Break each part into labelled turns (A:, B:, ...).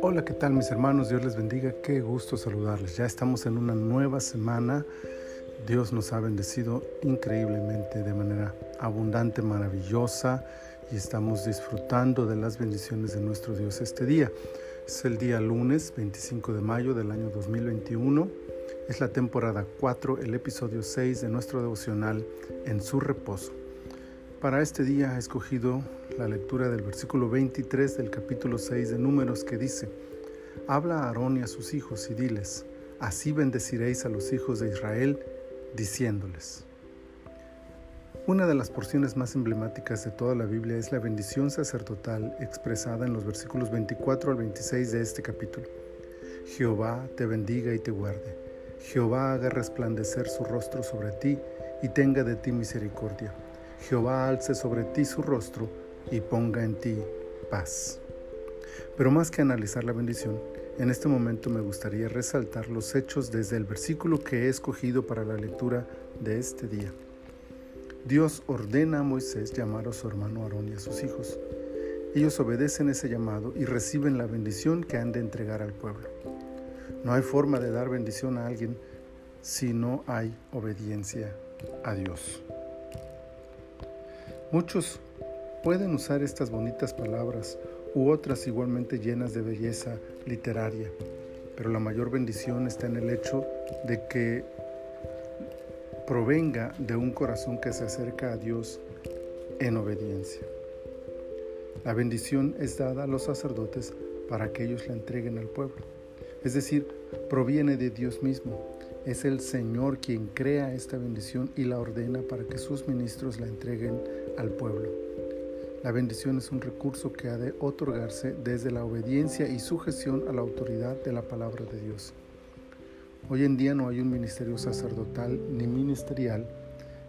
A: Hola, ¿qué tal mis hermanos? Dios les bendiga, qué gusto saludarles. Ya estamos en una nueva semana. Dios nos ha bendecido increíblemente de manera abundante, maravillosa y estamos disfrutando de las bendiciones de nuestro Dios este día. Es el día lunes 25 de mayo del año 2021. Es la temporada 4, el episodio 6 de nuestro devocional En su reposo. Para este día he escogido la lectura del versículo 23 del capítulo 6 de Números que dice, Habla a Aarón y a sus hijos y diles, así bendeciréis a los hijos de Israel, diciéndoles. Una de las porciones más emblemáticas de toda la Biblia es la bendición sacerdotal expresada en los versículos 24 al 26 de este capítulo. Jehová te bendiga y te guarde. Jehová haga resplandecer su rostro sobre ti y tenga de ti misericordia. Jehová alce sobre ti su rostro y ponga en ti paz. Pero más que analizar la bendición, en este momento me gustaría resaltar los hechos desde el versículo que he escogido para la lectura de este día. Dios ordena a Moisés llamar a su hermano Aarón y a sus hijos. Ellos obedecen ese llamado y reciben la bendición que han de entregar al pueblo. No hay forma de dar bendición a alguien si no hay obediencia a Dios. Muchos pueden usar estas bonitas palabras u otras igualmente llenas de belleza literaria, pero la mayor bendición está en el hecho de que provenga de un corazón que se acerca a Dios en obediencia. La bendición es dada a los sacerdotes para que ellos la entreguen al pueblo. Es decir, proviene de Dios mismo. Es el Señor quien crea esta bendición y la ordena para que sus ministros la entreguen al pueblo. La bendición es un recurso que ha de otorgarse desde la obediencia y sujeción a la autoridad de la palabra de Dios. Hoy en día no hay un ministerio sacerdotal ni ministerial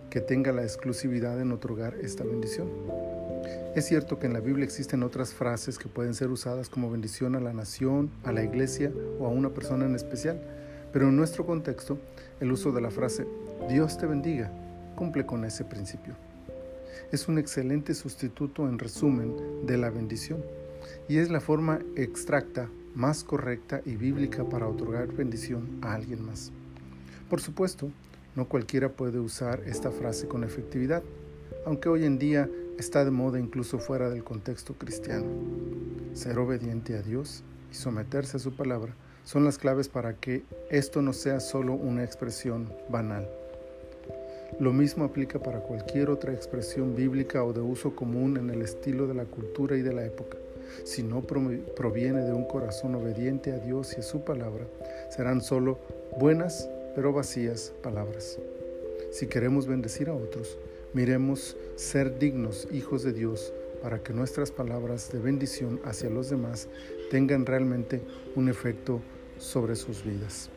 A: que tenga la exclusividad en otorgar esta bendición. Es cierto que en la Biblia existen otras frases que pueden ser usadas como bendición a la nación, a la iglesia o a una persona en especial, pero en nuestro contexto el uso de la frase Dios te bendiga cumple con ese principio es un excelente sustituto en resumen de la bendición y es la forma extracta más correcta y bíblica para otorgar bendición a alguien más. Por supuesto, no cualquiera puede usar esta frase con efectividad, aunque hoy en día está de moda incluso fuera del contexto cristiano. Ser obediente a Dios y someterse a su palabra son las claves para que esto no sea solo una expresión banal. Lo mismo aplica para cualquier otra expresión bíblica o de uso común en el estilo de la cultura y de la época. Si no proviene de un corazón obediente a Dios y a su palabra, serán solo buenas pero vacías palabras. Si queremos bendecir a otros, miremos ser dignos hijos de Dios para que nuestras palabras de bendición hacia los demás tengan realmente un efecto sobre sus vidas.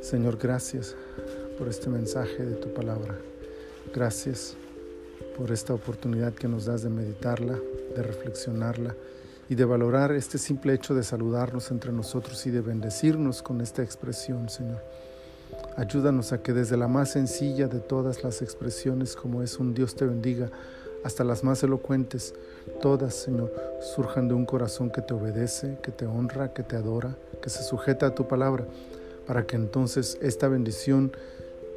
A: Señor, gracias por este mensaje de tu palabra. Gracias por esta oportunidad que nos das de meditarla, de reflexionarla y de valorar este simple hecho de saludarnos entre nosotros y de bendecirnos con esta expresión, Señor. Ayúdanos a que desde la más sencilla de todas las expresiones, como es un Dios te bendiga, hasta las más elocuentes, todas, Señor, surjan de un corazón que te obedece, que te honra, que te adora, que se sujeta a tu palabra, para que entonces esta bendición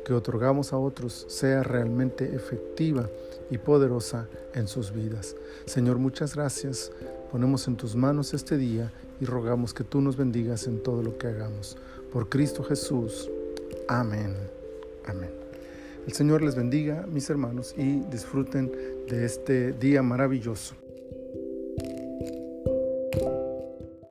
A: que otorgamos a otros sea realmente efectiva y poderosa en sus vidas. Señor, muchas gracias. Ponemos en tus manos este día y rogamos que tú nos bendigas en todo lo que hagamos. Por Cristo Jesús. Amén. Amén. El Señor les bendiga, mis hermanos, y disfruten de este día maravilloso.